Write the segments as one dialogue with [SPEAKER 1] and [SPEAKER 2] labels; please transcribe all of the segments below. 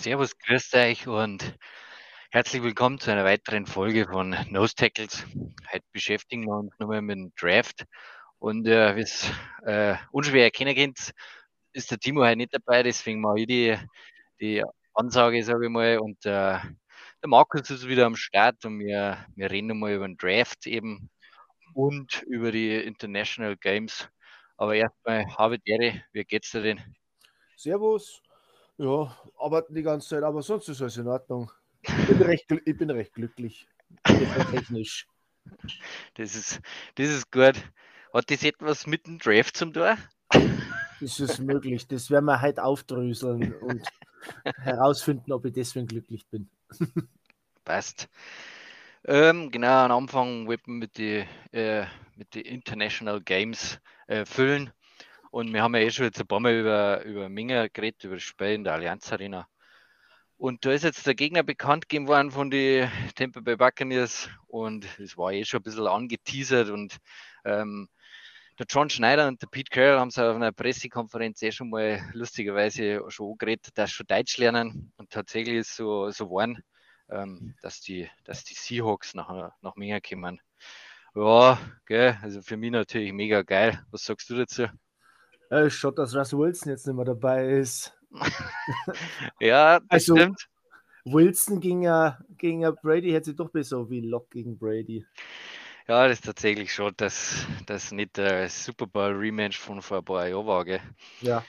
[SPEAKER 1] Servus, grüßt euch und herzlich willkommen zu einer weiteren Folge von Nose Tackles. Heute beschäftigen wir uns nochmal mit dem Draft und äh, wie es äh, unschwer erkennen könnt, ist der Timo heute nicht dabei, deswegen mache ich die, die Ansage, sage ich mal, und äh, der Markus ist wieder am Start und wir, wir reden nochmal über den Draft eben und über die International Games. Aber erstmal, habe Ehre, wie geht's dir denn?
[SPEAKER 2] Servus. Ja, arbeiten die ganze Zeit, aber sonst ist alles in Ordnung. Ich bin recht, ich bin recht glücklich. Technisch.
[SPEAKER 1] Das ist, das ist gut. Hat das etwas mit dem Draft zum Tor?
[SPEAKER 2] Das ist möglich. Das werden wir heute aufdröseln und herausfinden, ob ich deswegen glücklich bin.
[SPEAKER 1] Passt. Ähm, genau, am Anfang wollten wir mit den äh, mit die International Games äh, füllen. Und wir haben ja eh schon jetzt ein paar Mal über, über Minga geredet, über das Spiel in der Allianz Arena. Und da ist jetzt der Gegner bekannt gegeben worden von den Tampa Bay Buccaneers und es war eh schon ein bisschen angeteasert und ähm, der John Schneider und der Pete Carroll haben es auf einer Pressekonferenz eh schon mal lustigerweise schon angeredet, dass sie schon Deutsch lernen und tatsächlich ist so, so geworden, ähm, dass, die, dass die Seahawks nach, nach Minga kommen. Ja, gell, also für mich natürlich mega geil. Was sagst du dazu?
[SPEAKER 2] Äh, schaut, dass Russell Wilson jetzt nicht mehr dabei ist.
[SPEAKER 1] ja, das
[SPEAKER 2] Also-
[SPEAKER 1] stimmt.
[SPEAKER 2] Wilson gegen, äh, gegen äh, Brady hätte sich doch besser wie Lock gegen Brady.
[SPEAKER 1] Ja, das ist tatsächlich schon, dass das nicht der Super Bowl Rematch von vor ein paar Jahren war, gell?
[SPEAKER 2] Ja,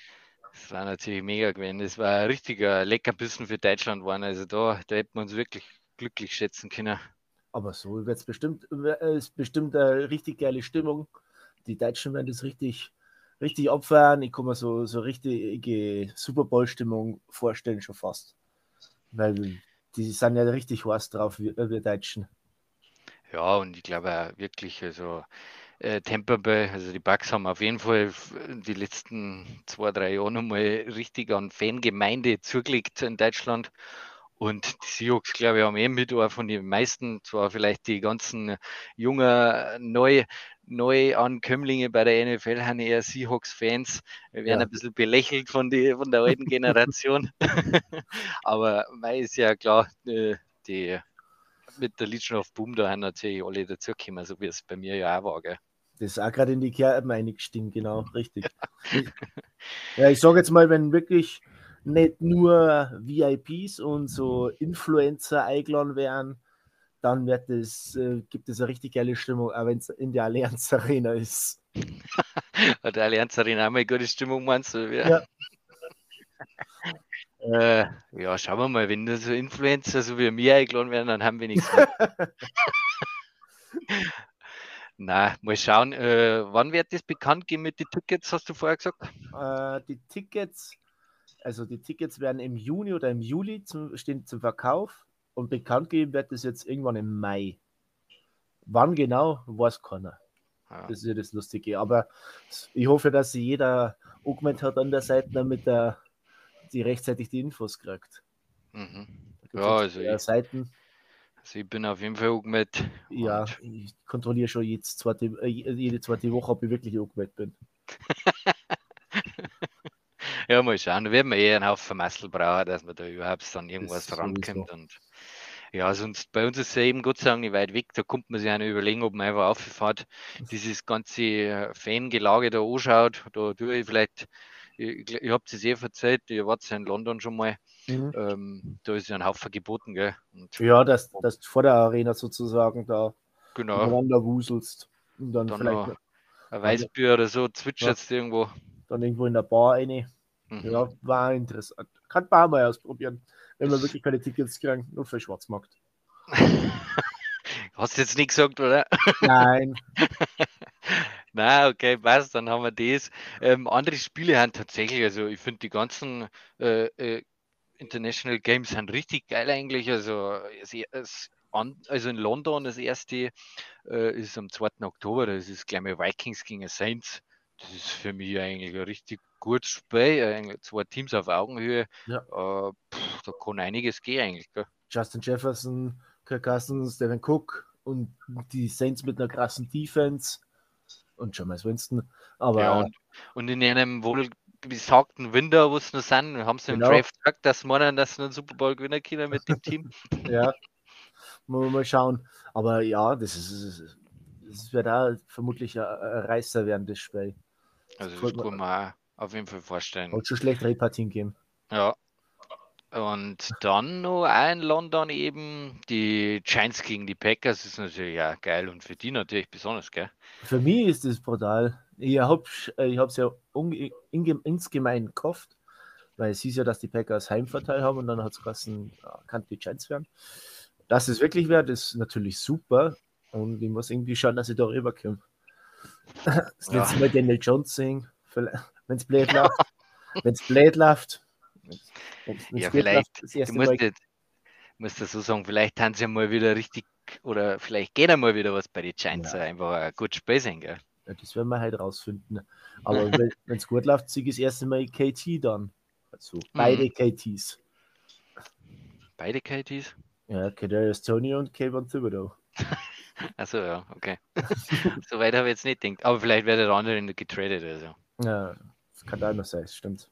[SPEAKER 1] Das war natürlich mega gewesen. Das war ein richtiger Leckerbissen für Deutschland geworden. Also da, da hätten wir uns wirklich glücklich schätzen können.
[SPEAKER 2] aber so wird es bestimmt, äh, ist bestimmt eine richtig geile Stimmung. Die Deutschen werden das richtig, richtig abfeiern. Ich kann mir so, so richtige Super Bowl-Stimmung vorstellen, schon fast. Weil die sind ja richtig heiß drauf, wir, wir Deutschen.
[SPEAKER 1] Ja, und ich glaube auch wirklich, also äh, Tampa Bay, also die Bucks haben auf jeden Fall die letzten zwei, drei Jahre nochmal richtig an Fangemeinde zugelegt in Deutschland. Und die Seahawks, glaube ich, haben eben mit von den meisten, zwar vielleicht die ganzen jungen Neu Neuankömmlinge bei der NFL haben eher Seahawks-Fans. Wir werden
[SPEAKER 2] Ja.
[SPEAKER 1] ein bisschen belächelt von, die, von der alten Generation. Aber mei ist ja klar, äh, die mit der Legion of Boom da haben natürlich alle dazugekommen, so wie es bei mir ja auch war. Gell?
[SPEAKER 2] Das ist auch gerade in die Kerben eingestiegen, genau, richtig. ja, ich sage jetzt mal, wenn wirklich nicht nur VIPs und so Influencer eingeladen wären, dann wird es, äh, gibt es eine richtig geile Stimmung, auch wenn es in der Allianz Arena ist.
[SPEAKER 1] Der Allianz Arena auch mal gute Stimmung, meinst du?
[SPEAKER 2] Ja.
[SPEAKER 1] Äh, ja, schauen wir mal, wenn so Influencer so wie mir eingeladen werden, dann haben wir nichts mehr. Na, mal schauen, äh, wann wird das bekannt geben mit den Tickets, hast du vorher gesagt?
[SPEAKER 2] Äh, die Tickets, also die Tickets werden im Juni oder im Juli zum, stehen zum Verkauf und bekannt gegeben wird es jetzt irgendwann im Mai. Wann genau, weiß keiner.
[SPEAKER 1] Ja.
[SPEAKER 2] Das ist ja das Lustige. Aber ich hoffe, dass jeder angemeldet hat an der Seite, damit er die rechtzeitig die Infos kriegt.
[SPEAKER 1] Mhm. Ja,
[SPEAKER 2] jetzt
[SPEAKER 1] also ich-
[SPEAKER 2] Seiten.
[SPEAKER 1] Also ich bin auf jeden Fall angemeldet.
[SPEAKER 2] Ja, ich kontrolliere schon jedes zweite, äh, jede zweite Woche, ob ich wirklich angemeldet bin.
[SPEAKER 1] Ja, mal schauen. Da werden wir eh einen Haufen Massel brauchen, dass man da überhaupt dann irgendwas
[SPEAKER 2] Das
[SPEAKER 1] rankommt.
[SPEAKER 2] sowieso.
[SPEAKER 1] Und ja, sonst bei uns ist es ja eben Gott sei Dank nicht weit weg. Da kommt man sich auch noch überlegen, ob man einfach auffährt, dieses ganze äh, Fangelage da anschaut. Da tue ich vielleicht, ich, ihr habt es eh erzählt, ihr wart ja in London schon mal.
[SPEAKER 2] Mhm.
[SPEAKER 1] Ähm, da ist ja ein Haufen geboten, gell? Und
[SPEAKER 2] Ja, dass, dass du vor der Arena sozusagen da
[SPEAKER 1] genau,
[SPEAKER 2] miteinander wuselst und dann,
[SPEAKER 1] Dann
[SPEAKER 2] vielleicht
[SPEAKER 1] noch- ein Weißbier oder so zwitschert es irgendwo.
[SPEAKER 2] dann irgendwo in der Bar rein.
[SPEAKER 1] Mhm.
[SPEAKER 2] Ja, war interessant. Kann man auch mal ausprobieren, wenn man wirklich keine Tickets kriegen, nur für Schwarzmarkt.
[SPEAKER 1] Hast du jetzt nicht gesagt, oder?
[SPEAKER 2] Nein,
[SPEAKER 1] Na, okay, passt, dann haben wir das. Ähm, andere Spiele haben tatsächlich, also ich finde die ganzen äh, äh, International Games sind richtig geil eigentlich. Also, es, es, an, also in London das erste äh, ist am 2. Oktober, das ist gleich mal Vikings gegen Saints. Das ist für mich eigentlich ein richtig gutes Spiel. Eigentlich zwei Teams auf Augenhöhe.
[SPEAKER 2] Ja.
[SPEAKER 1] Äh, pff, da kann einiges gehen eigentlich. Gell?
[SPEAKER 2] Justin Jefferson, Kirk Cousins, Devin Cook und die Saints mit einer krassen Defense und Jameis Winston. Aber
[SPEAKER 1] Ja, und, und in einem wohl besagten Winter, wo es noch sind, haben sie genau. im Draft gesagt, dass man dass einen Super Bowl gewinnen können mit dem Team.
[SPEAKER 2] ja, mal, mal schauen. Aber ja, das ist, das wird auch vermutlich ein, Reißer werden, das Spiel.
[SPEAKER 1] Also das kann man auf jeden Fall vorstellen.
[SPEAKER 2] Und schon schlechtere Partien geben.
[SPEAKER 1] Ja, und dann noch ein London eben die Giants gegen die Packers ist natürlich ja geil und für die natürlich besonders, gell?
[SPEAKER 2] Für mich ist das brutal. Ich habe ich es ja insgemein gehofft, weil es hieß ja, dass die Packers Heimvorteil haben und dann hat es geheißen, ja, kann die Giants werden. Dass es wirklich wird, ist natürlich super und ich muss irgendwie schauen, dass ich da rüberkomme. Das ja. letzte Mal Daniel Jones singen, wenn es blöd läuft. wenn es blöd läuft,
[SPEAKER 1] ja, vielleicht, du musst, nicht, musst das so sagen, vielleicht haben sie mal wieder richtig, oder vielleicht geht einmal wieder was bei den Giants, ja. einfach ein gutes Spiel sein, gell?
[SPEAKER 2] Ja, das werden wir halt rausfinden. Aber wenn es gut läuft, siege ich das erste Mal KT dann. Also beide mhm. KTs.
[SPEAKER 1] Beide KTs?
[SPEAKER 2] Ja, Kadarius Tony und Kayvon Thibodeau.
[SPEAKER 1] Achso, ja, okay. so weit habe ich jetzt nicht gedacht. Aber vielleicht wird der andere getradet. Also.
[SPEAKER 2] Ja, das kann auch noch sein, stimmt.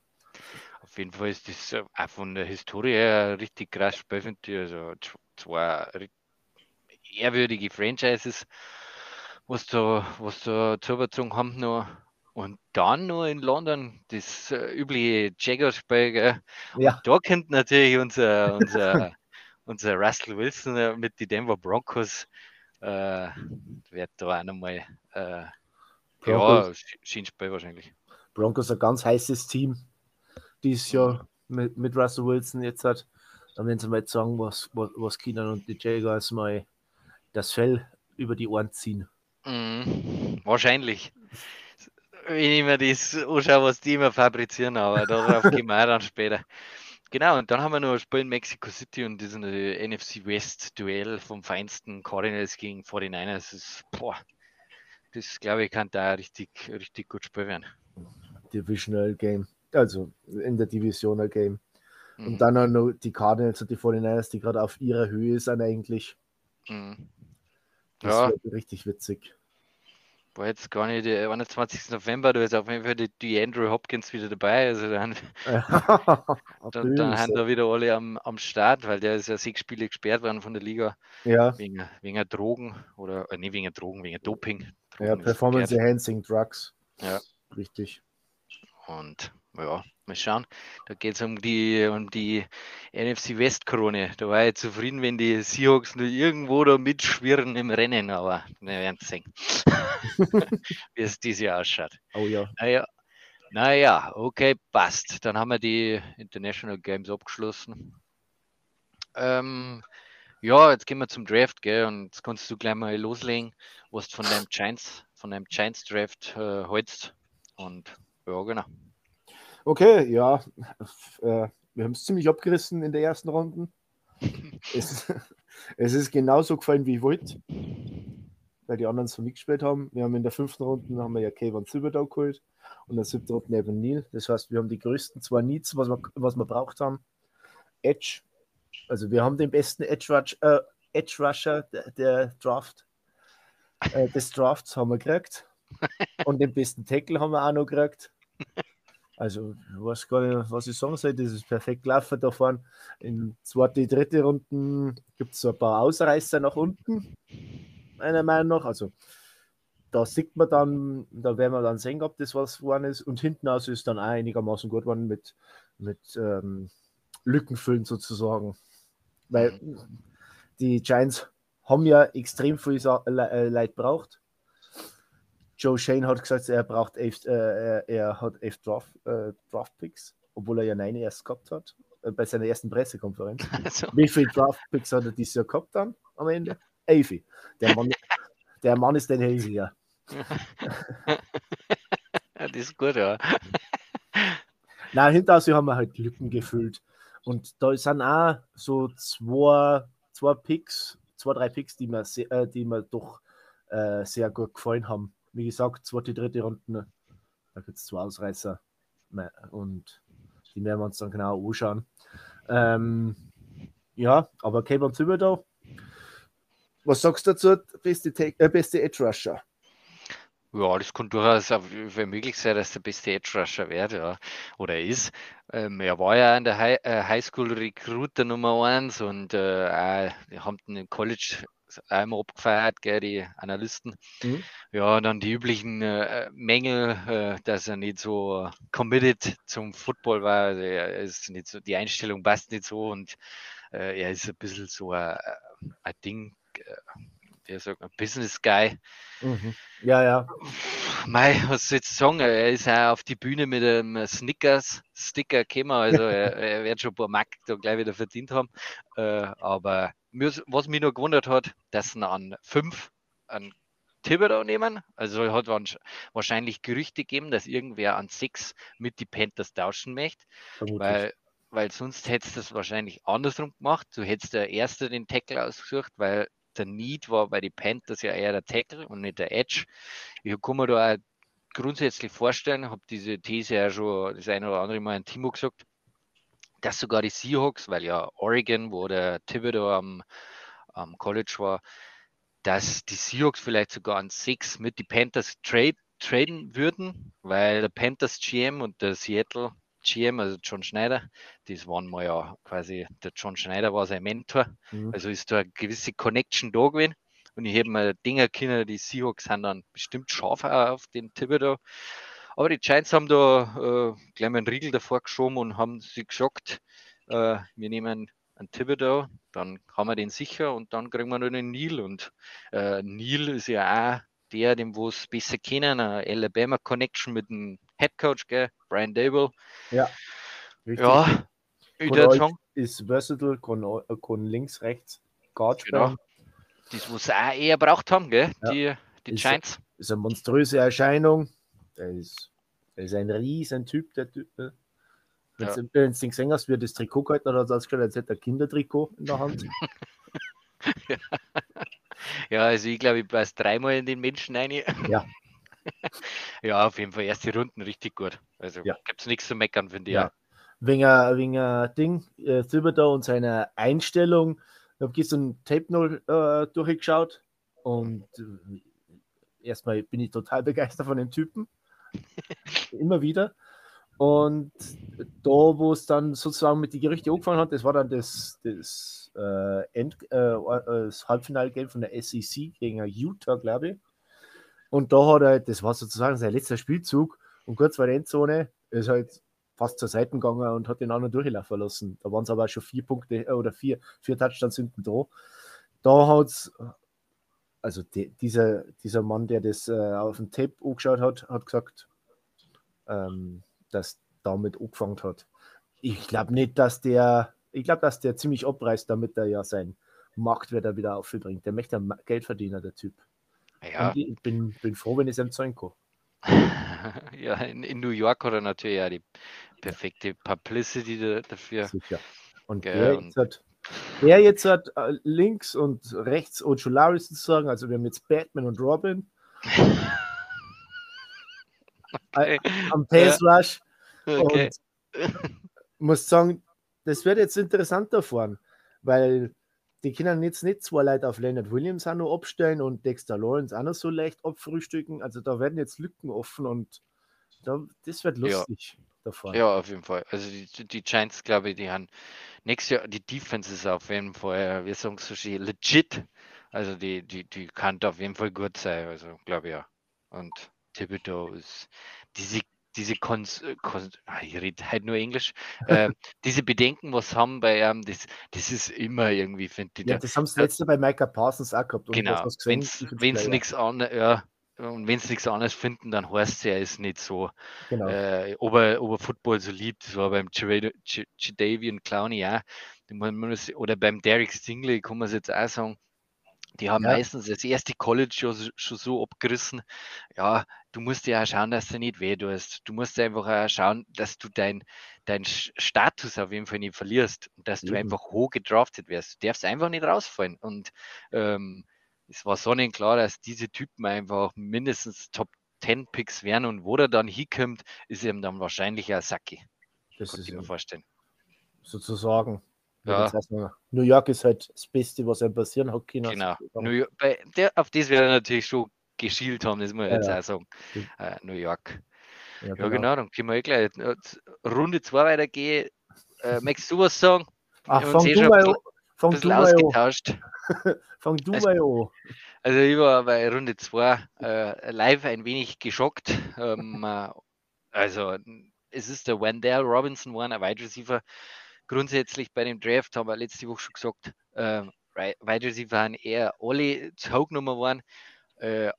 [SPEAKER 1] Auf jeden Fall ist das auch von der Historie her richtig krass spannend. Also zwei ehrwürdige Franchises, was da, was da zugezogen haben noch. Und dann noch in London das äh, übliche Jaguars-Spiel. Ja. Da könnte natürlich unser, unser, unser Russell Wilson äh, mit den Denver Broncos äh, wird da auch nochmal äh, ja, Schienspiel wahrscheinlich.
[SPEAKER 2] Broncos ein ganz heißes Team dieses Jahr mit, mit Russell Wilson jetzt hat, dann werden sie mal sagen, was, was, was Keenan und die Jaguars mal das Fell über die Ohren ziehen.
[SPEAKER 1] Mhm, wahrscheinlich. Wenn ich mir das anschaue, was die immer fabrizieren, aber darauf gehen wir dann später. Genau, und dann haben wir noch ein Spiel in Mexico City und ist ein NFC West Duell vom feinsten Cardinals gegen 49ers. Das ist, boah, das glaube ich kann da richtig, richtig gut spielen werden.
[SPEAKER 2] Divisional Game also in der Divisional Game. Mhm. Und dann auch noch die Cardinals und die 49ers, die gerade auf ihrer Höhe sind eigentlich. Mhm. Das ja. wird richtig witzig.
[SPEAKER 1] War jetzt gar nicht der 21. November, da ist auf jeden Fall die, die Andrew Hopkins wieder dabei. Also dann, dann, dann haben da wieder alle am, am Start, weil der ist ja sechs Spiele gesperrt worden von der Liga.
[SPEAKER 2] Ja.
[SPEAKER 1] Wegen, wegen Drogen oder äh, nicht wegen Drogen, wegen Doping.
[SPEAKER 2] Drogen ja, Performance Enhancing Drugs.
[SPEAKER 1] Ja.
[SPEAKER 2] Richtig.
[SPEAKER 1] Und ja, mal schauen. Da geht es um die, um die NFC West-Krone. Da war ich zufrieden, wenn die Seahawks nur irgendwo da mitschwirren im Rennen, aber wir werden sehen, wie es dieses Jahr ausschaut.
[SPEAKER 2] Oh ja.
[SPEAKER 1] Naja, naja, okay, passt. Dann haben wir die International Games abgeschlossen. Ähm, ja, jetzt gehen wir zum Draft, gell? Und jetzt kannst du gleich mal loslegen, was du von deinem Giants, von deinem Giants Draft äh, hältst. Und ja, genau.
[SPEAKER 2] Okay, ja, äh, wir haben es ziemlich abgerissen in der ersten Runde. es, es, ist genauso gefallen, wie ich wollte, weil die anderen so mitgespielt haben. Wir haben in der fünften Runde haben wir ja Kevin Silberdow geholt und in der siebten Runde Evan Neal. Das heißt, wir haben die größten zwei Needs, was wir, was wir braucht haben. Edge, also wir haben den besten Edge, Rush, äh, Edge Rusher der, der Draft, äh, des Drafts haben wir gekriegt. Und den besten Tackle haben wir auch noch gekriegt. Also, ich weiß gar nicht, was ich sagen soll. Das ist perfekt gelaufen da vorne. In zweite, dritte Runden gibt es so ein paar Ausreißer nach unten, meiner Meinung nach. Also, da sieht man dann, da werden wir dann sehen, ob das was geworden ist. Und hinten aus ist dann auch einigermaßen gut geworden mit, mit ähm, Lückenfüllen sozusagen. Weil die Giants haben ja extrem viel äh, Leid braucht. Joe Shane hat gesagt, er braucht elf, äh, er hat elf Draft, äh, Draft Picks, obwohl er ja neun erst gehabt hat, äh, bei seiner ersten Pressekonferenz. Also. Wie viele Draft Picks hat er dieses Jahr gehabt dann am Ende? Elf. Der Mann, der Mann ist ein ja.
[SPEAKER 1] das ist gut, ja.
[SPEAKER 2] Nein, hinter haben wir halt Lücken gefüllt. Und da sind auch so zwei, zwei Picks, zwei, drei Picks, die mir, sehr, äh, die mir doch äh, sehr gut gefallen haben wie gesagt, zweite, dritte Runde, da gibt es zwei Ausreißer und die werden wir uns dann genau anschauen. Ähm, ja, aber Kevin Thibodeau, was sagst du dazu, beste, äh, beste Edge Rusher?
[SPEAKER 1] Ja, das kann durchaus möglich sein, dass der beste Edge Rusher wird, ja. Oder ist. Ähm, er war ja in der High, äh, Highschool Recruiter Nummer 1 und äh, wir haben den College einmal abgefeiert, gell, die Analysten. Mhm. Ja, dann die üblichen äh, Mängel, äh, dass er nicht so committed zum Football war. Also er ist nicht so, die Einstellung passt nicht so und äh, er ist ein bisschen so ein, ein Ding, äh, der sagt ein Business Guy.
[SPEAKER 2] Mhm. Ja, ja.
[SPEAKER 1] Mei, was soll ich jetzt sagen? Er ist auch auf die Bühne mit einem Snickers Sticker gekommen, also er, er, wird schon ein paar Mark da gleich wieder verdient haben. Äh, aber was mich nur gewundert hat, dass sie an fünf an Thibodeau nehmen. Also hat wahrscheinlich Gerüchte gegeben, dass irgendwer an sechs mit die Panthers tauschen möchte. Weil, weil sonst hättest du das wahrscheinlich andersrum gemacht. Du hättest der Erste den Tackle ausgesucht, weil der Need war bei den Panthers ja eher der Tackle und nicht der Edge. Ich kann mir da auch grundsätzlich vorstellen, habe diese These ja schon das eine oder andere Mal in Timo gesagt, dass sogar die Seahawks, weil ja Oregon, wo der Thibodeau am, am College war, dass die Seahawks vielleicht sogar an sechs mit die Panthers trade, traden würden, weil der Panthers GM und der Seattle GM, also John Schneider, das waren mal ja quasi, der John Schneider war sein Mentor, mhm. also ist da eine gewisse Connection da gewesen. Und ich habe mir Dinger können, die Seahawks sind dann bestimmt scharf auf den Thibodeau. Aber die Giants haben da äh, gleich mal einen Riegel davor geschoben und haben sich gesagt, äh, wir nehmen einen Thibodeau, dann haben wir den sicher und dann kriegen wir noch einen Neil. Und äh, Neil ist ja auch der, den wir es besser kennen, eine Alabama Connection mit dem Head Coach, gell? Brian Dable.
[SPEAKER 2] Ja.
[SPEAKER 1] Richtig. Ja,
[SPEAKER 2] sagen. Ist versatile, kann, links, rechts, Guard
[SPEAKER 1] genau. Das, was sie auch eher braucht haben, gell? Ja. Die, die ist, Giants.
[SPEAKER 2] Ist eine monströse Erscheinung. Der ist, der ist ein riesen Typ, der Typ. Ne? Wenn ja. du den gesehen hast, wie er das Trikot gehalten hat, hat er ausgeschaut, als hätte er ein Kindertrikot in der Hand.
[SPEAKER 1] ja. Ja, also ich glaube, ich passe dreimal in den Menschen rein.
[SPEAKER 2] Ja.
[SPEAKER 1] ja, auf jeden Fall erste Runden richtig gut. Also ja. gibt es nichts zu meckern, finde ich. Ja.
[SPEAKER 2] Wegen, wegen Ding, äh, Thibodeau und seiner Einstellung. Ich habe gestern Tape noch äh, durchgeschaut und äh, erstmal bin ich total begeistert von dem Typen. Immer wieder. Und da, wo es dann sozusagen mit den Gerüchten angefangen hat, das war dann das, das, äh, End, äh, das Halbfinalgame von der SEC gegen Utah, glaube ich. Und da hat er, das war sozusagen sein letzter Spielzug und kurz vor der Endzone ist halt fast zur Seite gegangen und hat den anderen durchlaufen lassen. Da waren es aber schon vier Punkte äh, oder vier, vier Touchdowns hinten da. Da hat es, also die, dieser, dieser Mann, der das äh, auf dem Tape angeschaut hat, hat gesagt, ähm, dass damit angefangen hat. Ich glaube nicht, dass der, ich glaube, dass der ziemlich abreißt, damit er ja sein Marktwert wieder aufbringt. Der möchte Geld verdienen, der Typ. Ja. ich bin, bin froh, wenn ich es ihm zeigen kann.
[SPEAKER 1] ja, in, in, New York hat er natürlich ja die perfekte Publicity dafür. Sicher.
[SPEAKER 2] Und Gell, der, jetzt hat, der jetzt hat äh, links und rechts Ojolari sozusagen, also wir haben jetzt Batman und Robin. okay. Am Pace Rush. Okay. Muss sagen, das wird jetzt interessanter fahren, weil die können jetzt nicht zwei Leute auf Leonard Williams auch noch abstellen und Dexter Lawrence auch noch so leicht abfrühstücken. Also da werden jetzt Lücken offen und da, das wird lustig
[SPEAKER 1] ja. davon. Ja, auf jeden Fall. Also die, die Giants, glaube ich, die haben nächstes Jahr, die Defense ist auf jeden Fall, wir sagen so schön, legit. Also die, die, die kann auf jeden Fall gut sein, also glaube ich ja. Und Thibodeau ist, diese diese Kons, äh, Kons ah, ich rede halt nur Englisch, äh, diese Bedenken, was haben bei ihm, das, das ist immer irgendwie, finde
[SPEAKER 2] ich. Ja, das haben sie letzte bei Micah Parsons auch gehabt.
[SPEAKER 1] Genau, wenn es nichts anderes, ja, und wenn es nichts anderes finden, dann heißt es ja, er ist nicht so, genau. äh, ob, er, ob er Football so liebt, das war beim Jadavian Clowney ja, oder beim Derek Stingley kann man es jetzt auch sagen, die haben ja. meistens das erste College schon, schon, so abgerissen. Ja, du musst ja auch schauen, dass du nicht weh tust. Du musst einfach auch schauen, dass du deinen dein Status auf jeden Fall nicht verlierst und dass mhm. du einfach hoch gedraftet wirst. Du darfst einfach nicht rausfallen. Und ähm, es war sonnenklar, dass diese Typen einfach mindestens Top 10 Picks werden und wo er dann hinkommt, ist ihm dann wahrscheinlich ein Sacki.
[SPEAKER 2] Das kann ich mir vorstellen. Sozusagen. Ja. New York ist halt das Beste, was einem passieren hat
[SPEAKER 1] können. Genau. York, der, auf das wäre natürlich schon geschielt haben, das muss ich ja, jetzt ja. auch sagen. Äh, New York. Ja, ja genau. genau. dann können wir eh gleich Runde 2 weitergehen. Äh, möchtest du was sagen?
[SPEAKER 2] Ach, fang du, mal, bisschen, fang du ausgetauscht. fang du also, mal an.
[SPEAKER 1] Also ich war bei Runde 2 äh, live ein wenig geschockt. Ähm, äh, also es ist der Wendell Robinson, war ein Wide Receiver. Grundsätzlich bei dem Draft haben wir letzte Woche schon gesagt, äh, Wide Receiver waren eher alle zu hoch genommen worden. Äh,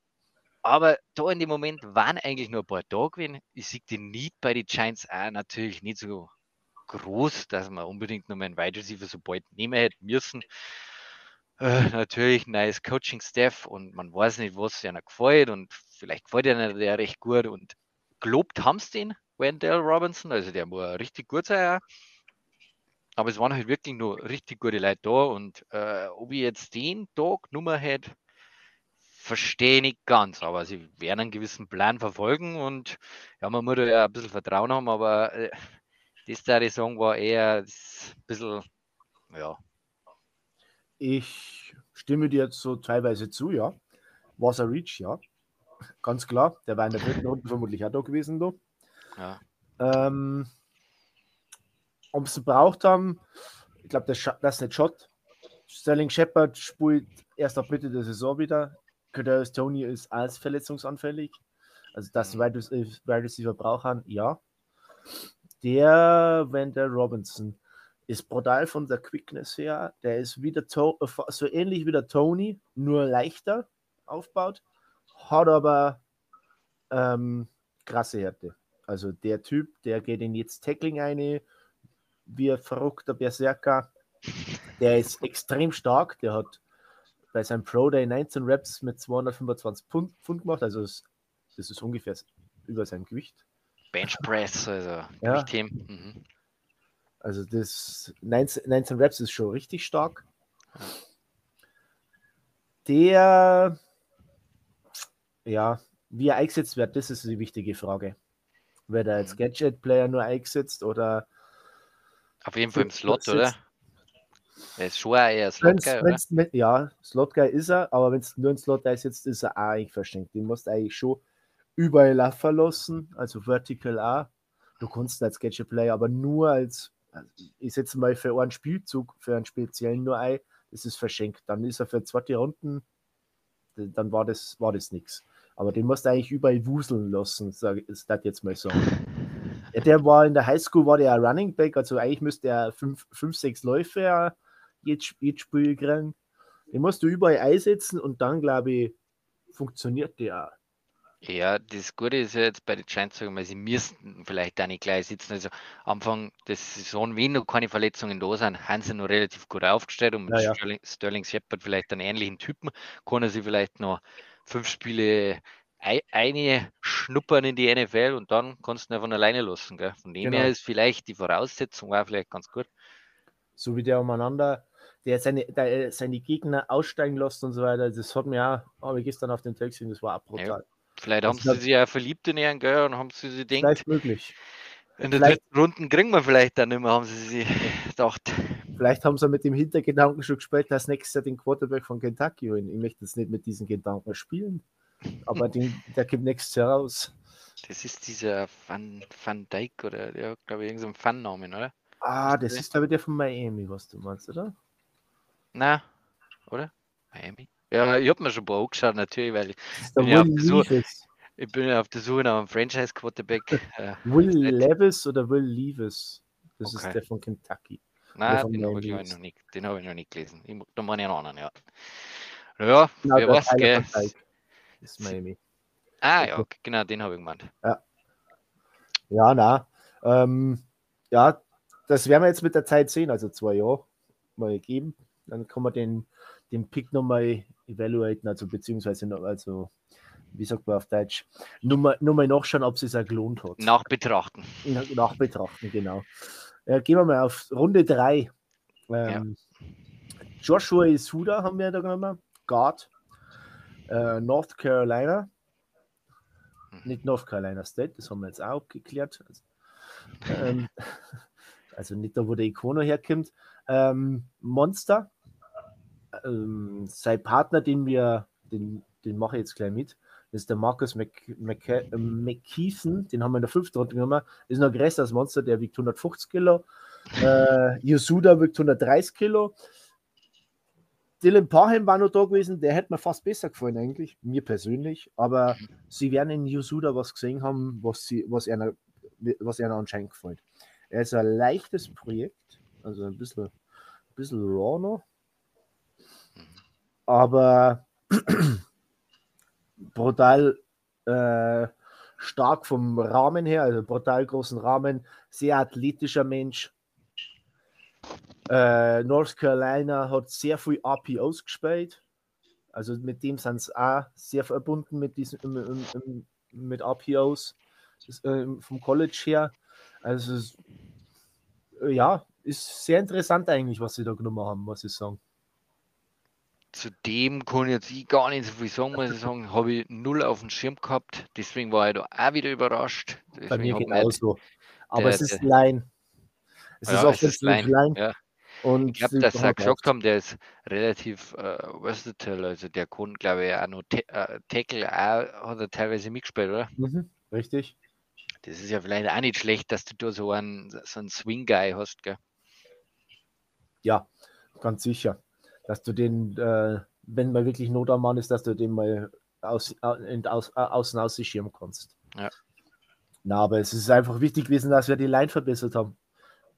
[SPEAKER 1] aber da in dem Moment waren eigentlich nur ein paar da gewesen. Ich sehe die Need bei den Giants auch natürlich nicht so groß, dass man unbedingt noch einen Wide Receiver so bald nehmen hätte müssen. Äh, natürlich neues Coaching-Staff und man weiß nicht, was einer gefällt und vielleicht gefällt einer der recht gut und gelobt haben sie den, Wendell Robinson, also der muss richtig gut sein. Auch. Aber es waren halt wirklich nur richtig gute Leute da und äh, ob ich jetzt den Tag Nummer hätte, verstehe ich nicht ganz, aber sie werden einen gewissen Plan verfolgen und ja, man muss ja ein bisschen Vertrauen haben, aber äh, das da die Song war eher ein bisschen, ja.
[SPEAKER 2] Ich stimme dir jetzt so teilweise zu, ja. Was a Reach, ja. Ganz klar. Der war in der vierten Runde vermutlich auch da gewesen, da. Ja. Ähm, ob sie braucht haben, ich glaube, das, das ist nicht Shot. Sterling Shepard spielt erst ab Mitte der Saison wieder. Kadarius Tony ist als verletzungsanfällig. Also, dass mhm. Wide Receiver brauchen, ja. Der Wendell Robinson ist brutal von der Quickness her. Der ist wieder so ähnlich wie der Tony, nur leichter aufbaut. Hat aber ähm, krasse Härte. Also der Typ, der geht in jetzt Tackling ein, wie ein verrückter Berserker. Der ist extrem stark. Der hat bei seinem Pro Day 19 Reps mit 225 Pfund, Pfund gemacht. Also das, das ist ungefähr über seinem Gewicht.
[SPEAKER 1] Bench Press, also ja. Mhm.
[SPEAKER 2] Also das 19, 19 Reps ist schon richtig stark. Der, ja, wie er eingesetzt wird, das ist die wichtige Frage. Wird er als mhm. Gadget-Player nur eingesetzt oder
[SPEAKER 1] auf jeden Fall im Slot, oder? Er ist schon eher Slot-Guy,
[SPEAKER 2] oder? Ja, Slot-Guy ist er, aber wenn es nur ein Slot-Guy ist, ist er auch eigentlich verschenkt. Den musst du eigentlich schon überall laufen lassen, also vertical auch. Du kannst als Gadget-Player, aber nur als, also ich setze mal für einen Spielzug, für einen speziellen nur ein, das ist verschenkt. Dann ist er für zweite Runden, dann war das, war das nichts. Aber den musst du eigentlich überall wuseln lassen, sag ich das jetzt mal so. Ja, der war in der Highschool, war der Running Back, also eigentlich müsste er fünf, fünf sechs Läufe jetzt, jetzt Spiel kriegen. Den musst du überall einsetzen und dann, glaube ich, funktioniert der
[SPEAKER 1] Ja, das Gute ist ja jetzt bei den Giants, sagen wir, sie müssten vielleicht da nicht gleich sitzen. Also Anfang der Saison, wenn noch keine Verletzungen da sind, haben sie noch relativ gut aufgestellt und mit ja, ja. Sterling, Sterling Shepard vielleicht einen ähnlichen Typen, kann er sie vielleicht noch fünf Spiele eine schnuppern in die NFL und dann kannst du ihn einfach alleine lassen. Gell? Von dem genau. her ist vielleicht die Voraussetzung war vielleicht ganz gut.
[SPEAKER 2] So wie der umeinander, der seine, der seine Gegner aussteigen lässt und so weiter, das hat mir auch, habe ich gestern auf den Text gesehen, das war auch brutal. Ja,
[SPEAKER 1] vielleicht haben sie sich ja verliebt in ihren gell, und haben sie sich gedacht. Vielleicht
[SPEAKER 2] möglich.
[SPEAKER 1] In dritten Runden kriegen wir vielleicht dann mehr, haben sie sich gedacht.
[SPEAKER 2] Vielleicht haben sie mit dem Hintergedanken schon gespielt, dass nächstes Jahr den Quarterback von Kentucky holen. Ich möchte jetzt nicht mit diesen Gedanken spielen. Aber den, der kommt nächstes Jahr raus.
[SPEAKER 1] Das ist dieser Van, Van Dyke oder der, glaube ich, irgendein so Fan-Namen, oder?
[SPEAKER 2] Ah, das ist, glaube ich, der von Miami, was du meinst, oder?
[SPEAKER 1] Na, oder? Miami? Ja, ich habe mir schon ein paar angeschaut, natürlich, weil ich bin, ja auf der Suche, ich bin ja auf der Suche nach einem Franchise-Quarterback.
[SPEAKER 2] Äh, Will Levis oder Will Levis? Das okay. ist der von Kentucky.
[SPEAKER 1] Nein, den habe ich, noch nicht, hab ich noch nicht gelesen. Ich, da meine ich einen anderen, ja. Ja, genau, wer weiß, gell
[SPEAKER 2] ist Miami.
[SPEAKER 1] Ah, ja, okay. genau, den habe ich gemeint.
[SPEAKER 2] Ja, ja na. Ähm, ja, das werden wir jetzt mit der Zeit sehen, also zwei Jahre mal geben. Dann kann man den, den Pick nochmal evaluaten, also beziehungsweise noch, also wie sagt man auf Deutsch, nur mal, nur mal nachschauen, ob es sich gelohnt hat.
[SPEAKER 1] Nachbetrachten.
[SPEAKER 2] Nachbetrachten, genau. Äh, gehen wir mal auf Runde 3. Ähm, ja. Joshua Isuda haben wir da genommen, Guard äh, North Carolina. Mhm. Nicht North Carolina State, das haben wir jetzt auch geklärt. Also, ähm, also nicht da, wo der Ikono herkommt. Ähm, Monster, ähm, sein Partner, den wir, den, den mache ich jetzt gleich mit. Das ist der Markus McKeithen, den haben wir in der fünften Runde genommen. Ist noch größer als Monster, der wiegt 150 Kilo. Äh, Yosuda wiegt 130 Kilo. Dylan Parham war noch da gewesen, der hätte mir fast besser gefallen eigentlich, mir persönlich. Aber mhm. sie werden in Yosuda was gesehen haben, was, sie, was, einer, was einer anscheinend gefällt. Er ist ein leichtes Projekt, also ein bisschen, ein bisschen raw noch. Aber brutal äh, stark vom Rahmen her, also brutal großen Rahmen, sehr athletischer Mensch, äh, North Carolina hat sehr viel RPOs gespielt. Also mit dem sind sie auch sehr verbunden mit diesen mit RPOs äh, vom College her. Also äh, ja, ist sehr interessant eigentlich, was sie da genommen haben, muss ich sagen.
[SPEAKER 1] Zudem kann ich jetzt ich gar nicht so viel sagen, muss ich sagen, habe ich null auf dem Schirm gehabt. Deswegen war ich da auch wieder überrascht. Deswegen
[SPEAKER 2] Bei mir genauso. Aber der, es ist Line. Es ja, ist offensiv Line.
[SPEAKER 1] Ja. Und ich glaube, dass gesagt haben, der ist relativ äh, versatile, also der kann, glaube ich, auch noch äh, Tackle auch, hat er teilweise mitgespielt, oder?
[SPEAKER 2] Mhm, richtig.
[SPEAKER 1] Das ist ja vielleicht auch nicht schlecht, dass du da so einen, so einen Swing-Guy hast, gell?
[SPEAKER 2] Ja, ganz sicher. Dass du den, äh, wenn man wirklich Not am Mann ist, dass du den mal aus, in, aus, außen ausschirmen kannst.
[SPEAKER 1] Ja.
[SPEAKER 2] Na, aber es ist einfach wichtig gewesen, dass wir die Line verbessert haben.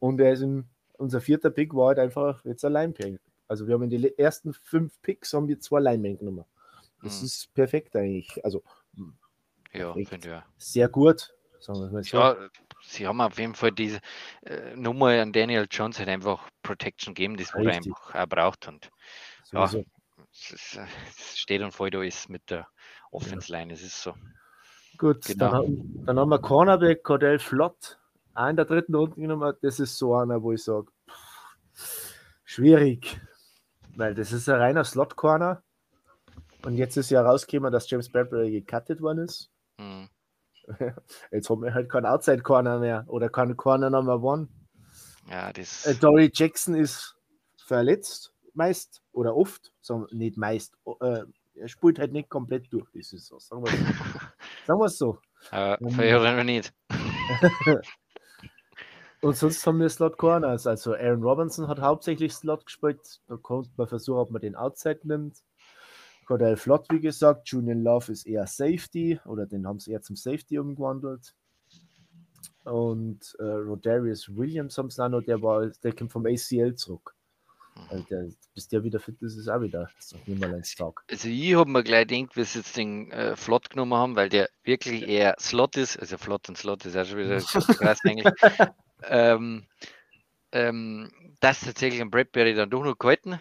[SPEAKER 2] Und er ist im unser vierter Pick war halt einfach jetzt ein Linepick. Also wir haben in den ersten fünf Picks haben wir zwei Linemen genommen. Das mhm. ist perfekt eigentlich. Also
[SPEAKER 1] ja, finde ja.
[SPEAKER 2] Sehr gut.
[SPEAKER 1] So. Ja, sie haben auf jeden Fall diese äh, Nummer an Daniel Jones halt einfach Protection gegeben, das wurde einfach auch braucht. Und ja, es, ist, äh, es, steht und fällt alles mit der Offense Line, es ist so.
[SPEAKER 2] Gut, genau. dann, haben, dann haben wir Cornerback Cordell Flott auch in der dritten Runde genommen das ist so einer, wo ich sage, schwierig, weil das ist ein reiner Slot-Corner und jetzt ist ja rausgekommen, dass James Bradbury gecuttet worden ist. Mhm. Jetzt haben wir halt keinen Outside-Corner mehr oder keinen Corner Number One.
[SPEAKER 1] Ja, das...
[SPEAKER 2] Äh, Dory Jackson ist verletzt, meist oder oft, sagen, nicht meist, äh, er spielt halt nicht komplett durch die Saison, sagen wir so. sagen wir es so.
[SPEAKER 1] Aber ähm, verhören wir nicht.
[SPEAKER 2] Und sonst haben wir Slot Corners. Also Aaron Robinson hat hauptsächlich Slot gespielt. Da kommt man versuchen, ob man den Outside nimmt. Cordell Flott, wie gesagt. Julian Love ist eher Safety oder den haben sie eher zum Safety umgewandelt. Und äh, Rodarius Williams haben sie auch noch, der, war, der kommt vom ACL zurück. Also der, bis der wieder fit ist, ist auch wieder so nicht mal ein Tag.
[SPEAKER 1] Also ich habe mir gleich gedacht, wir jetzt den äh, Flott genommen haben, weil der wirklich eher Slot ist. Also Flott und Slot ist auch schon wieder krass eigentlich. Ähm, ähm, dass tatsächlich ein Bradbury dann doch noch gehalten,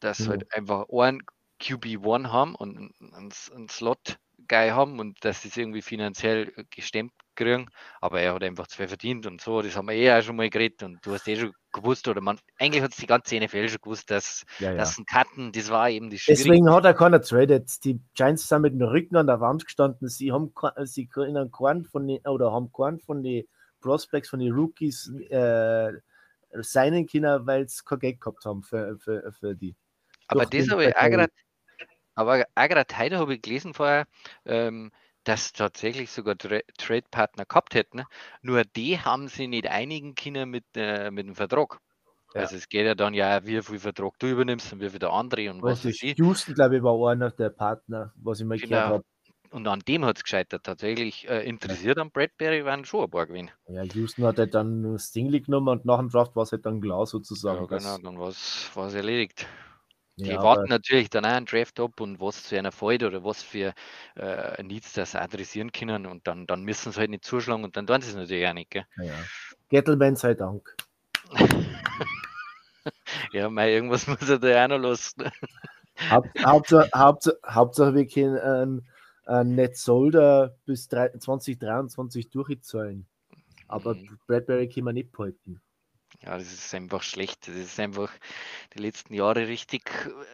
[SPEAKER 1] dass ja. halt einfach einen QB1 haben und einen, einen Slot-Guy haben und dass sie es irgendwie finanziell gestemmt kriegen, aber er hat einfach zwei verdient und so, das haben wir eh auch schon mal geredet und du hast eh schon gewusst, oder man, eigentlich hat es die ganze NFL schon gewusst, dass, ja, ja. dass ein Cutten, das war eben die
[SPEAKER 2] Schwierigkeit. Deswegen hat er keiner traded. Die Giants sind mit dem Rücken an der Wand gestanden, sie haben sie können keinen von den, oder haben keinen von den Prospects, von den Rookies äh, seinen Kinder, weil sie kein Geld gehabt haben für, für, für die.
[SPEAKER 1] Aber Durch das habe ich auch gerade, aber auch gerade heute habe ich gelesen vorher, ähm, dass tatsächlich sogar Tra Trade-Partner gehabt hätten, nur die haben sie nicht einigen können mit, äh, mit dem Vertrag. Ja. Also es geht ja dann ja, wie viel Vertrag du übernimmst und wie viel der andere und was
[SPEAKER 2] weiß ich. Houston, glaube ich, war einer der Partner, was ich mal genau. gehört habe
[SPEAKER 1] und an dem hat es gescheitert. Tatsächlich äh, interessiert an Bradbury waren schon ein paar gewesen.
[SPEAKER 2] Ja, Houston hat halt dann Stingley genommen und nach dem Draft war es halt dann klar sozusagen. Ja,
[SPEAKER 1] genau, dann war es erledigt. Die ja, warten natürlich dann auch einen Draft ab und was zu einer fällt oder was für äh, Needs das adressieren können und dann, dann müssen sie halt nicht zuschlagen und dann tun sie es natürlich auch nicht. Gell?
[SPEAKER 2] Ja, ja. Gettleman sei Dank.
[SPEAKER 1] ja, mal irgendwas muss er da auch noch lassen.
[SPEAKER 2] Haupt, Hauptsache, Hauptsache, Hauptsache, wir können äh, nicht soll er bis 2023 durchzahlen. Aber mhm. Bradbury kann man nicht behalten.
[SPEAKER 1] Ja, das ist einfach schlecht. Das ist einfach die letzten Jahre richtig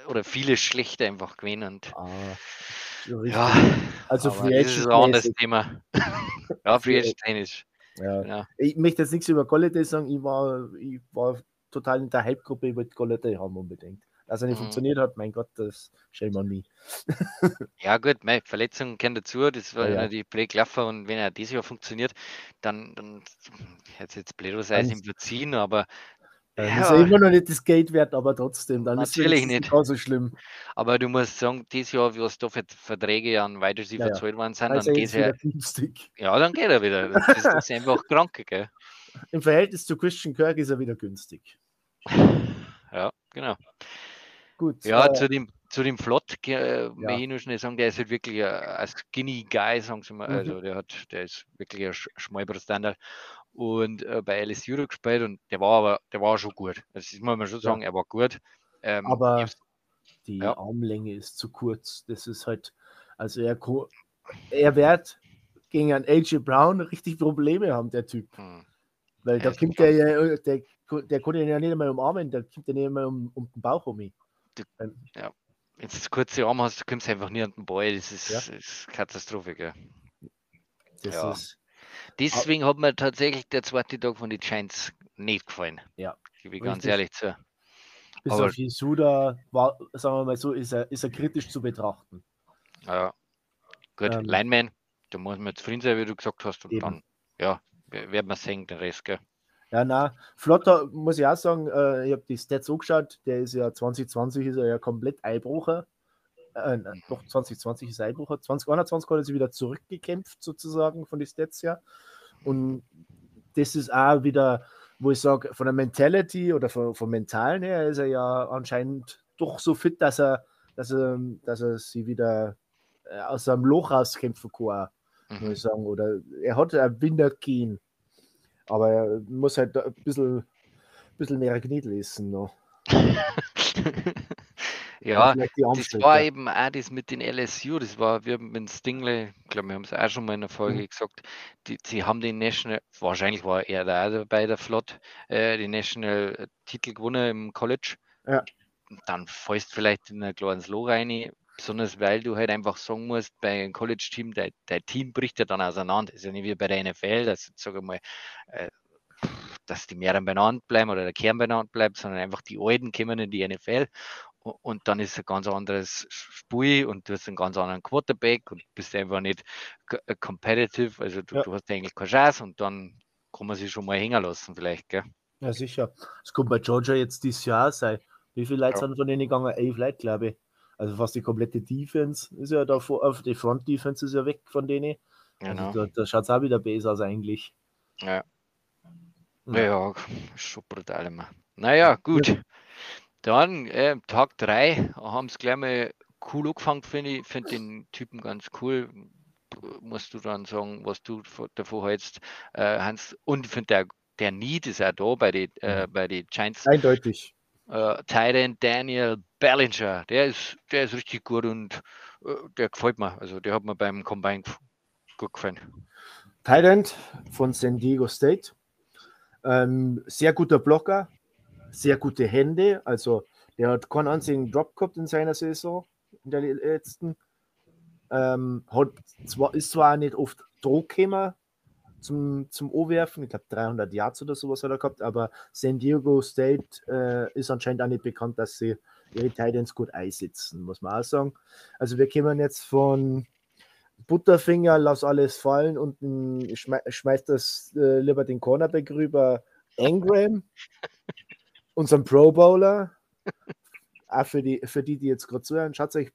[SPEAKER 1] oder viele schlechte einfach gewesen. Und ah, ja, also Free das ist ein anderes Thema. ja, Free Agent Tennis.
[SPEAKER 2] Ja. ja. Ich möchte jetzt nichts über Golladay sagen. Ich war, ich war total in der Hype-Gruppe, ich wollte Golladay haben unbedingt. Dass er nicht
[SPEAKER 1] Mhm.
[SPEAKER 2] funktioniert hat, mein Gott, das shame on me.
[SPEAKER 1] Ja, gut, mei, Verletzungen kennen dazu, das war
[SPEAKER 2] Ja,
[SPEAKER 1] ja,
[SPEAKER 2] ja.
[SPEAKER 1] die Playklaffer und wenn er dieses Jahr funktioniert, dann, dann hätte es jetzt blöd sein,
[SPEAKER 2] Dann-
[SPEAKER 1] ihm verziehen, aber
[SPEAKER 2] Dann
[SPEAKER 1] Ja.
[SPEAKER 2] ist er immer noch nicht das Geld wert, aber trotzdem, dann ist
[SPEAKER 1] Natürlich
[SPEAKER 2] es
[SPEAKER 1] nicht.
[SPEAKER 2] so schlimm.
[SPEAKER 1] Aber du musst sagen, dieses Jahr, wie es da für Verträge an Wide Receiver
[SPEAKER 2] Ja, ja.
[SPEAKER 1] verzahlt worden sind,
[SPEAKER 2] Also
[SPEAKER 1] dann
[SPEAKER 2] jetzt
[SPEAKER 1] geht er,
[SPEAKER 2] günstig.
[SPEAKER 1] ja, dann geht er wieder. Das ist, das ist einfach krank, gell?
[SPEAKER 2] Im Verhältnis zu Christian Kirk ist er wieder günstig.
[SPEAKER 1] Ja, genau.
[SPEAKER 2] Gut.
[SPEAKER 1] Ja,
[SPEAKER 2] äh,
[SPEAKER 1] zu dem, zu dem Flott, äh,
[SPEAKER 2] Ja.
[SPEAKER 1] schnell sagen, der ist halt wirklich ein, ein Skinny Guy, sagen sie mal.
[SPEAKER 2] Mhm.
[SPEAKER 1] Also der hat, der ist wirklich ein Sch- Schmalbruststandard und äh, bei LSU da gespielt und der war aber, der war schon gut. Das muss man schon
[SPEAKER 2] Ja.
[SPEAKER 1] sagen, er war gut. Ähm,
[SPEAKER 2] Aber-
[SPEAKER 1] ich-
[SPEAKER 2] die
[SPEAKER 1] ja.
[SPEAKER 2] Armlänge ist zu kurz. Das ist halt, also er, er wird gegen einen AJ Brown richtig Probleme haben, der Typ.
[SPEAKER 1] hm,
[SPEAKER 2] Weil
[SPEAKER 1] Ja,
[SPEAKER 2] da kommt der ja, der, der konnte ihn ja nicht einmal umarmen, der kommt ja nicht einmal um, um den Bauch um ihn.
[SPEAKER 1] Du-
[SPEAKER 2] Ähm,
[SPEAKER 1] wenn du das kurze Arm hast, du kommst einfach nie an den Ball. Das ist,
[SPEAKER 2] Ja.
[SPEAKER 1] ist Katastrophe, gell?
[SPEAKER 2] Das
[SPEAKER 1] Ja.
[SPEAKER 2] ist,
[SPEAKER 1] Deswegen hat mir tatsächlich der zweite Tag von den Giants nicht gefallen.
[SPEAKER 2] Ja,
[SPEAKER 1] Gebe ich ganz ehrlich zu.
[SPEAKER 2] bis
[SPEAKER 1] aber-
[SPEAKER 2] auf Jesuda war, sagen wir mal so, ist er, ist er kritisch zu betrachten.
[SPEAKER 1] Ja. Gut,
[SPEAKER 2] Ähm,
[SPEAKER 1] Lineman, da muss man zufrieden sein, wie du gesagt hast. Und
[SPEAKER 2] Eben.
[SPEAKER 1] dann, ja, wer- werden wir sehen, den Rest, gell?
[SPEAKER 2] Ja, na, Flotter muss ich auch sagen, äh, ich habe die Stats angeschaut, der ist ja 2020 ist er ja komplett Einbrucher. Äh, na, doch, 2020 ist er Einbrucher. 2021 hat er sich wieder zurückgekämpft, sozusagen, von den Stats her. Und das ist auch wieder, wo ich sage, von der Mentality oder von, vom Mentalen her ist er ja anscheinend doch so fit, dass er, dass er, dass er sie wieder äh, aus seinem Loch rauskämpfen kann muss
[SPEAKER 1] Mhm.
[SPEAKER 2] ich sagen. Oder er hat ein Wintergehen, aber er muss halt ein bisschen, bisschen mehr Knete lesen noch.
[SPEAKER 1] ja, das war eben auch das mit den LSU, das war, wir haben mit Stingley, ich glaube, wir haben es auch schon mal in der Folge
[SPEAKER 2] Mhm.
[SPEAKER 1] gesagt, die, sie haben den National, wahrscheinlich war er da dabei, der Flott, äh, den National-Titel gewonnen im College.
[SPEAKER 2] Ja.
[SPEAKER 1] Dann fällst du vielleicht in ein kleines Loch rein, besonders weil du halt einfach sagen musst, bei einem College-Team, dein, dein Team bricht ja dann auseinander. ist ja nicht wie bei der NFL, dass, sage mal, äh, dass die mehreren beieinander bleiben oder der Kern beieinander bleibt, sondern einfach die Alten kommen in die NFL und dann ist es ein ganz anderes Spiel und du hast einen ganz anderen Quarterback und bist einfach nicht äh, competitive, also du,
[SPEAKER 2] Ja.
[SPEAKER 1] du hast eigentlich keine Chance und dann kann man sich schon mal hängen lassen vielleicht, gell?
[SPEAKER 2] Ja, sicher. Es kommt bei Georgia jetzt dieses Jahr sein. Wie viele Leute
[SPEAKER 1] Ja.
[SPEAKER 2] sind von denen gegangen? Elf Leute, glaube ich. Also fast die komplette Defense ist ja da vor, auf die Front Defense ist ja weg von denen.
[SPEAKER 1] Genau.
[SPEAKER 2] Also da, da schaut es auch wieder besser aus eigentlich.
[SPEAKER 1] Ja.
[SPEAKER 2] Ja.
[SPEAKER 1] Ja, schon brutal immer. Naja, gut. Dann äh, Tag 3 haben es gleich mal cool angefangen, finde ich. Finde den Typen ganz cool. Musst du dann sagen, was du vo- davon hältst, äh, Hans. Und ich finde, der, der Need ist auch da bei den äh, bei die Giants.
[SPEAKER 2] Eindeutig.
[SPEAKER 1] Äh, Titan Daniel Bellinger, der ist, der ist richtig gut und äh, der gefällt mir. Also der hat mir beim Combine gut gefallen.
[SPEAKER 2] Thailand von San Diego State. Ähm, sehr guter Blocker, sehr gute Hände. Also der hat keinen einzigen Drop gehabt in seiner Saison, in der letzten. Ähm, hat zwar, ist zwar nicht oft Druck gekommen zum, zum O-Werfen, ich glaube 300 Yards oder sowas hat er gehabt, aber San Diego State äh, ist anscheinend auch nicht bekannt, dass sie ihre Titans gut einsetzen, muss man auch sagen. Also wir kommen jetzt von Butterfinger, lass alles fallen und schmei schmeißt das äh, lieber den Cornerback rüber. Engram, unseren Pro Bowler. Auch für die, für die, die jetzt gerade zuhören, schaut euch,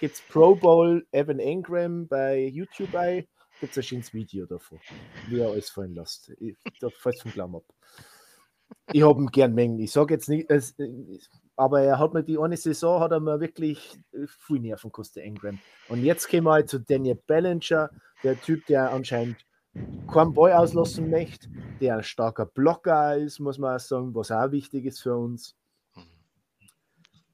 [SPEAKER 2] gibt's Pro Bowl Evan Engram bei YouTube ein. Gibt es ein schönes Video davon, wie er alles fallen lässt. Ich, da fällt vom Glauben ab. Ich habe ihn gern mengen. Ich sage jetzt nicht, es, äh, aber er hat mir die eine Saison hat er mir wirklich äh, viel Nerven gekostet, Engram. Und jetzt kommen wir halt zu Daniel Ballinger, der Typ, der anscheinend keinen Ball auslassen möchte, der ein starker Blocker ist, muss man auch sagen, was auch wichtig ist für uns.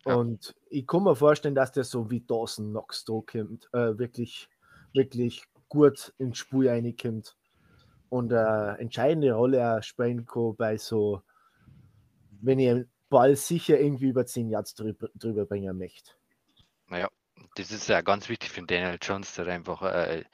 [SPEAKER 1] Ja.
[SPEAKER 2] Und ich kann mir vorstellen, dass der so wie Dawson Knox da kommt, äh, wirklich, wirklich gut ins Spiel reinkommt und eine entscheidende Rolle auch spielen kann bei so, wenn einen Ball sicher irgendwie über 10 Yards drüber, drüber bringen möchte.
[SPEAKER 1] Naja, das ist ja ganz wichtig für Daniel Jones, der einfach äh,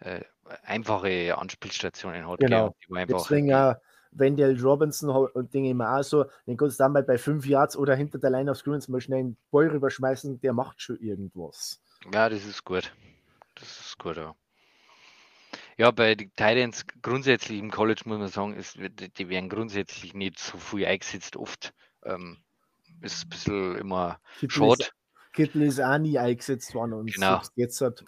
[SPEAKER 1] äh, einfache Anspielstationen hat. gell,
[SPEAKER 2] Genau.
[SPEAKER 1] einfach,
[SPEAKER 2] Deswegen auch Wendell Robinson und Dinge immer auch so, den kannst du dann mal bei 5 Yards oder hinter der Line of Scrimmage mal schnell einen Ball rüberschmeißen, der macht schon irgendwas.
[SPEAKER 1] Ja, das ist gut. Das ist gut, ja. Ja, bei den Titans grundsätzlich im College muss man sagen, ist, die werden grundsätzlich nicht so viel eingesetzt. Oft ähm, ist ein bisschen immer
[SPEAKER 2] schade. Kittel ist auch nie eingesetzt worden
[SPEAKER 1] und genau.
[SPEAKER 2] jetzt hat.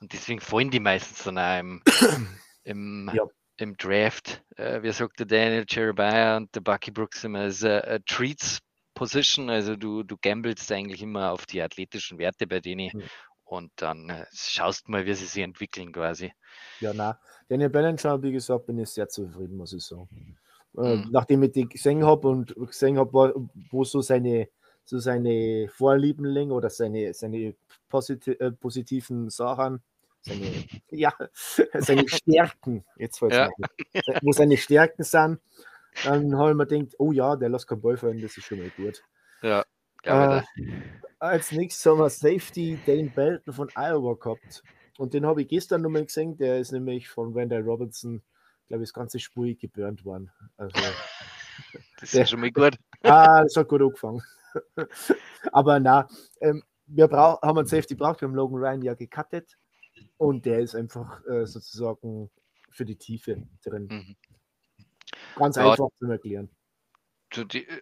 [SPEAKER 1] Und deswegen fallen die meistens dann auch im, im, ja. im Draft. Äh, wie sagt der Daniel Jeremiah und der Bucky Brooks immer, ist a, Treats Position, also du, du gambelst eigentlich immer auf die athletischen Werte bei denen mhm und dann äh, schaust mal, wie sie sich entwickeln quasi.
[SPEAKER 2] Ja, na, Daniel Bellinger, wie gesagt, bin ich sehr zufrieden, muss ich sagen. Äh, mhm. Nachdem ich die gesehen habe und gesehen habe, wo so seine, so seine Vorlieben liegen oder seine, seine posit äh, positiven Sachen, seine, ja, seine Stärken, jetzt ja. wo seine Stärken sind, dann habe ich mir gedacht, oh ja, der lässt keinen Ball fallen, das ist schon mal gut.
[SPEAKER 1] Ja,
[SPEAKER 2] äh, als nächstes haben wir Safety Dane Belton von Iowa gehabt. Und den habe ich gestern nochmal gesehen. Der ist nämlich von Wendell Robinson, glaube ich, das ganze Spur gebürnt worden. Also,
[SPEAKER 1] das ist der, schon mal gut.
[SPEAKER 2] Ah, das hat gut angefangen. Aber na, ähm, wir brauch, haben einen Safety braucht. Wir haben Logan Ryan ja gecuttet. Und der ist einfach äh, sozusagen für die Tiefe drin. Mhm. Ganz ja, einfach zu erklären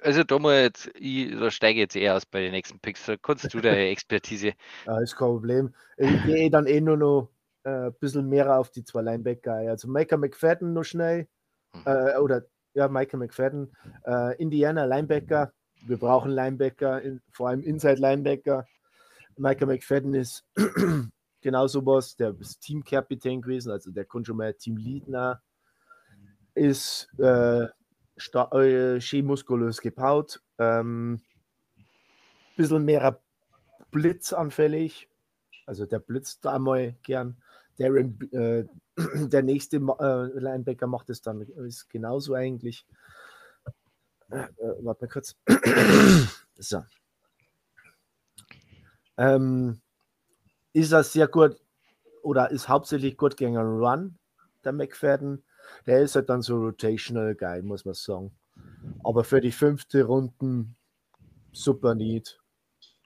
[SPEAKER 1] also da mal jetzt, ich da steige jetzt eher aus bei den nächsten Picks. Da kannst du deine Expertise.
[SPEAKER 2] Ja, ist kein Problem. Ich gehe dann eh nur noch äh, ein bisschen mehr auf die zwei Linebacker. Also Micah McFadden noch schnell. Hm. Äh, oder ja, Micah McFadden. Äh, Indiana Linebacker. Wir brauchen Linebacker, in, vor allem Inside Linebacker. Micah McFadden ist genau sowas, der ist Teamkapitän gewesen, also der konnte schon mal Team Lead Ist äh, äh, muskulös gebaut, ähm, bisschen mehr blitzanfällig, also der blitzt da mal gern. Darren, äh, der nächste äh, Linebacker macht es dann ist genauso eigentlich. Äh, äh warte mal kurz. so. Ähm, ist er sehr gut oder ist hauptsächlich gut gegen Run, der McFadden der ist halt dann so rotational geil, muss man sagen. Aber für die fünfte Runden super neat,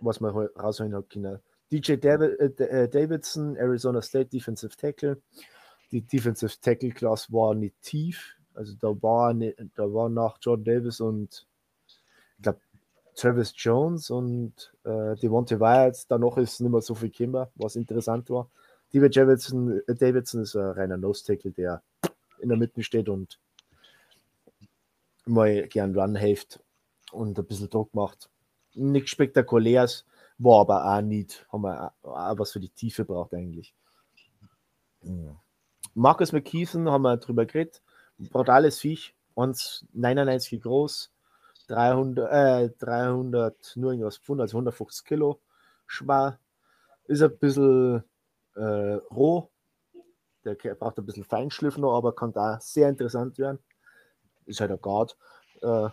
[SPEAKER 2] was man rausholen hat können. DJ David, äh, äh, Davidson, Arizona State Defensive Tackle. Die Defensive Tackle Class war nicht tief. Also da war, nicht, da war nach Jordan Davis und ich glaube Travis Jones und äh, Devontae Wyatt. Danach ist nicht mehr so viel Kimber, was interessant war. David Davidson, äh, Davidson ist ein reiner Nose Tackle, der in der Mitte steht und mal gern Run hilft und ein bisschen Druck macht. Nichts Spektakuläres, war aber auch nicht, haben wir auch was für die Tiefe braucht eigentlich. Markus McKeithen haben wir drüber geredet. Brutales Viech, 1,99 groß, 300, äh, 300 nur irgendwas Pfund, also 150 Kilo schwer. Ist ein bisschen äh, roh, der braucht ein bisschen Feinschliff noch, aber kann da sehr interessant werden. Ist halt ein Guard. Äh,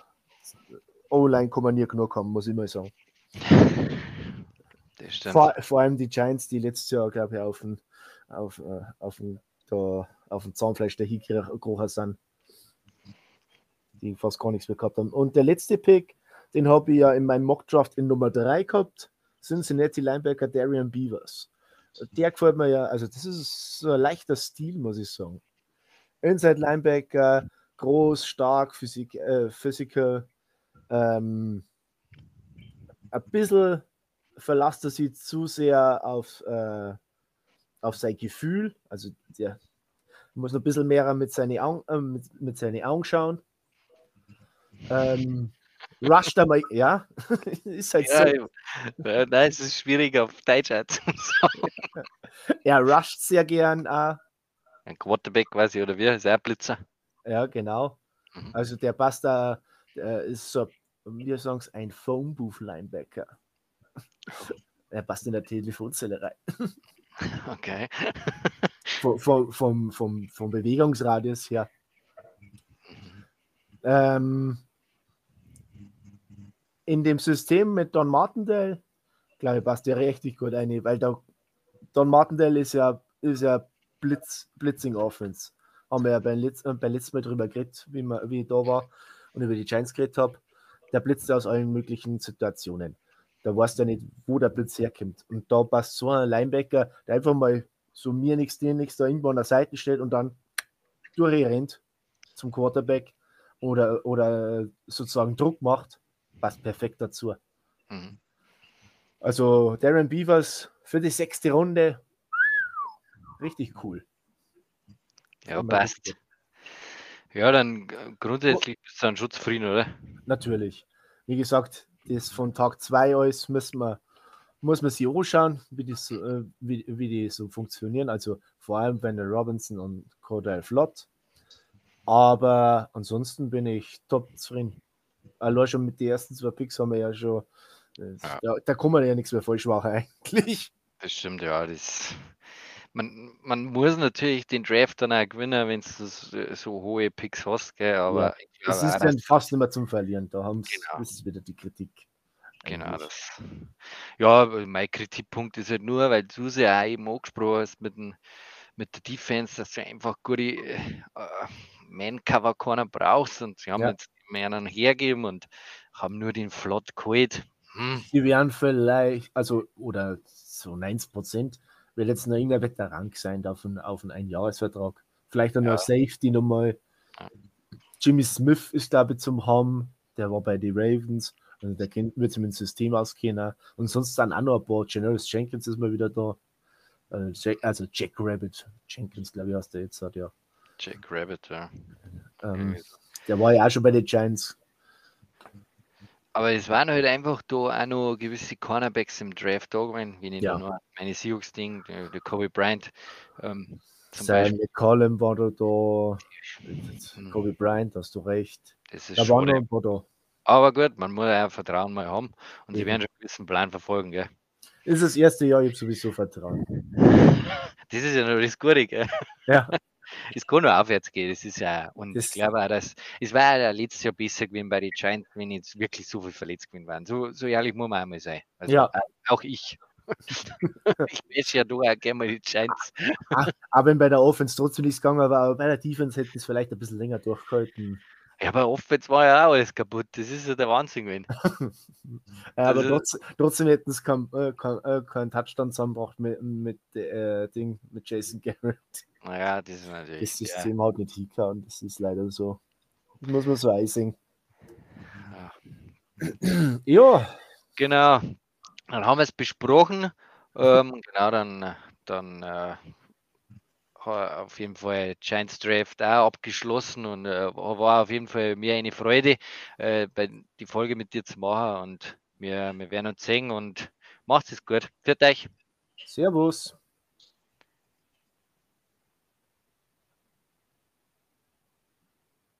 [SPEAKER 2] O-Line kann man nie genug haben, muss ich mal sagen. Vor, vor, allem die Giants, die letztes Jahr, glaube ich, auf dem auf, äh, auf den, da, auf Zahnfleisch der Hikrocher sind, die fast gar nichts mehr gehabt haben. Und der letzte Pick, den habe ich ja in meinem Mockdraft in Nummer 3 gehabt, Cincinnati Linebacker Darian Beavers der gefällt mir ja, also das ist so ein leichter Stil, muss ich sagen. Inside Linebacker, groß, stark, Physik, äh, Physical, ähm, ein bisschen verlasst er sich zu sehr auf, äh, auf sein Gefühl, also der muss noch ein bisschen mehr mit seinen Augen, äh, mit, mit seinen Augen schauen. Ähm, rusht er mal, ja, ist halt ja, so.
[SPEAKER 1] Ja, nein, es ist schwierig auf Deutsch.
[SPEAKER 2] Er rusht sehr gern. Äh,
[SPEAKER 1] ein Quarterback quasi, oder wie? Ist er Blitzer?
[SPEAKER 2] Ja, genau. Mhm. Also der passt da, der ist so, wir sagen es, ein Phone Booth Linebacker. er passt in der Telefonzelle rein.
[SPEAKER 1] Okay.
[SPEAKER 2] vom, vom, vom, vom, vom Bewegungsradius her. Mhm. Ähm, in dem System mit Don Martindale, glaube ich, passt der richtig gut ein, weil da, Don Martindale ist ja, ist ja Blitz, Blitzing Offense. haben wir ja beim, Letz-, äh, beim letzten Mal drüber geredet, wie, man, wie ich da war und über die Giants geredet habe. Der blitzt aus allen möglichen Situationen. Da weißt du ja nicht, wo der Blitz herkommt. Und da passt so ein Linebacker, der einfach mal so mir nichts, dir nichts da irgendwo an der Seite steht und dann durchrennt zum Quarterback oder, oder sozusagen Druck macht, passt perfekt dazu. Mhm. Also Darren Beavers für die sechste Runde, richtig cool.
[SPEAKER 1] Ja, passt. Ja, dann grundsätzlich bist du dann schon zufrieden, oder?
[SPEAKER 2] Natürlich. Wie gesagt, das von Tag 2 aus müssen wir, muss man sich anschauen, wie die, so, äh, wie, wie die so funktionieren. Also vor allem bei der Robinson und Cordell Flott. Aber ansonsten bin ich top zufrieden. Allein schon mit den ersten zwei Picks haben wir ja schon. Das, ja. Da, da kann man ja nichts mehr falsch machen, eigentlich.
[SPEAKER 1] Das stimmt, ja. Das, man, man muss natürlich den Draft dann auch gewinnen, wenn du äh, so hohe Picks hast, gell? aber
[SPEAKER 2] ja, das ist dann fast nicht mehr zum Verlieren. Da haben genau. ist wieder die Kritik.
[SPEAKER 1] Genau, das. Ja, mein Kritikpunkt ist halt nur, weil du sie auch eben angesprochen hast mit, dem, mit der Defense, dass du einfach gute äh, Man-Cover keiner brauchst und sie haben ja. jetzt mehr einen hergeben und haben nur den Flot geholt.
[SPEAKER 2] Hm. Die wären vielleicht, also, oder so 90 Prozent, will jetzt noch irgendein Veteran sein auf einen, auf einen Einjahresvertrag. Vielleicht dann ja. noch Safety nochmal. Jimmy Smith ist, glaube ich, zum Haben. Der war bei den Ravens. Also der kennt, wird sich mit dem System auskennen. Und sonst dann auch noch ein paar. Generous Jenkins ist mal wieder da. Äh, also Jack Rabbit. Jenkins, glaube ich, heißt der jetzt. Hat, ja.
[SPEAKER 1] Jack Rabbit, ja.
[SPEAKER 2] Ähm, der war ja auch schon bei den Giants.
[SPEAKER 1] Aber es waren halt einfach da auch noch gewisse Cornerbacks im Draft da gewesen, wie ich ja. noch meine Seahawks-Ding, der, der Kobe Bryant. Ähm,
[SPEAKER 2] Sein McCollum war da, da. Hm. Kobe Bryant, hast du recht.
[SPEAKER 1] Das ist da schon da. Aber gut, man muss ja Vertrauen mal haben und sie werden schon einen gewissen Plan verfolgen, gell?
[SPEAKER 2] Das ist das erste Jahr, ich habe sowieso Vertrauen.
[SPEAKER 1] Das ist ja noch das Gute, gell?
[SPEAKER 2] Ja.
[SPEAKER 1] es kann nur aufwärts gehen. Das ist ja, und das ich glaube auch, dass es war ja letztes Jahr besser gewesen bei den Giants, wenn jetzt wirklich so viel verletzt gewesen waren. So, so ehrlich muss man einmal sein.
[SPEAKER 2] Also, ja.
[SPEAKER 1] Auch ich. ich weiß ja, du auch gerne mal die Giants.
[SPEAKER 2] aber wenn bei der Offense trotzdem nichts gegangen war, aber bei der Defense hätte es vielleicht ein bisschen länger durchgehalten.
[SPEAKER 1] Ja, aber Offense war ja auch alles kaputt. Das ist ja der Wahnsinn gewesen.
[SPEAKER 2] ja, aber trotzdem, trotzdem hätten es keinen äh, kein, äh, kein Touchdown zusammengebracht mit, mit, äh, Ding, mit Jason Garrett.
[SPEAKER 1] Naja, das ist natürlich.
[SPEAKER 2] Das System ja. hat nicht hingehauen, das ist leider so. Das muss man so einsehen. Ja. ja.
[SPEAKER 1] Genau. Dann haben wir es besprochen. Ähm, genau, dann, dann äh, auf jeden Fall Giants Draft auch abgeschlossen und äh, war auf jeden Fall mir eine Freude, äh, bei, die Folge mit dir zu machen und wir, wir werden uns sehen und macht es gut. Für euch.
[SPEAKER 2] Servus.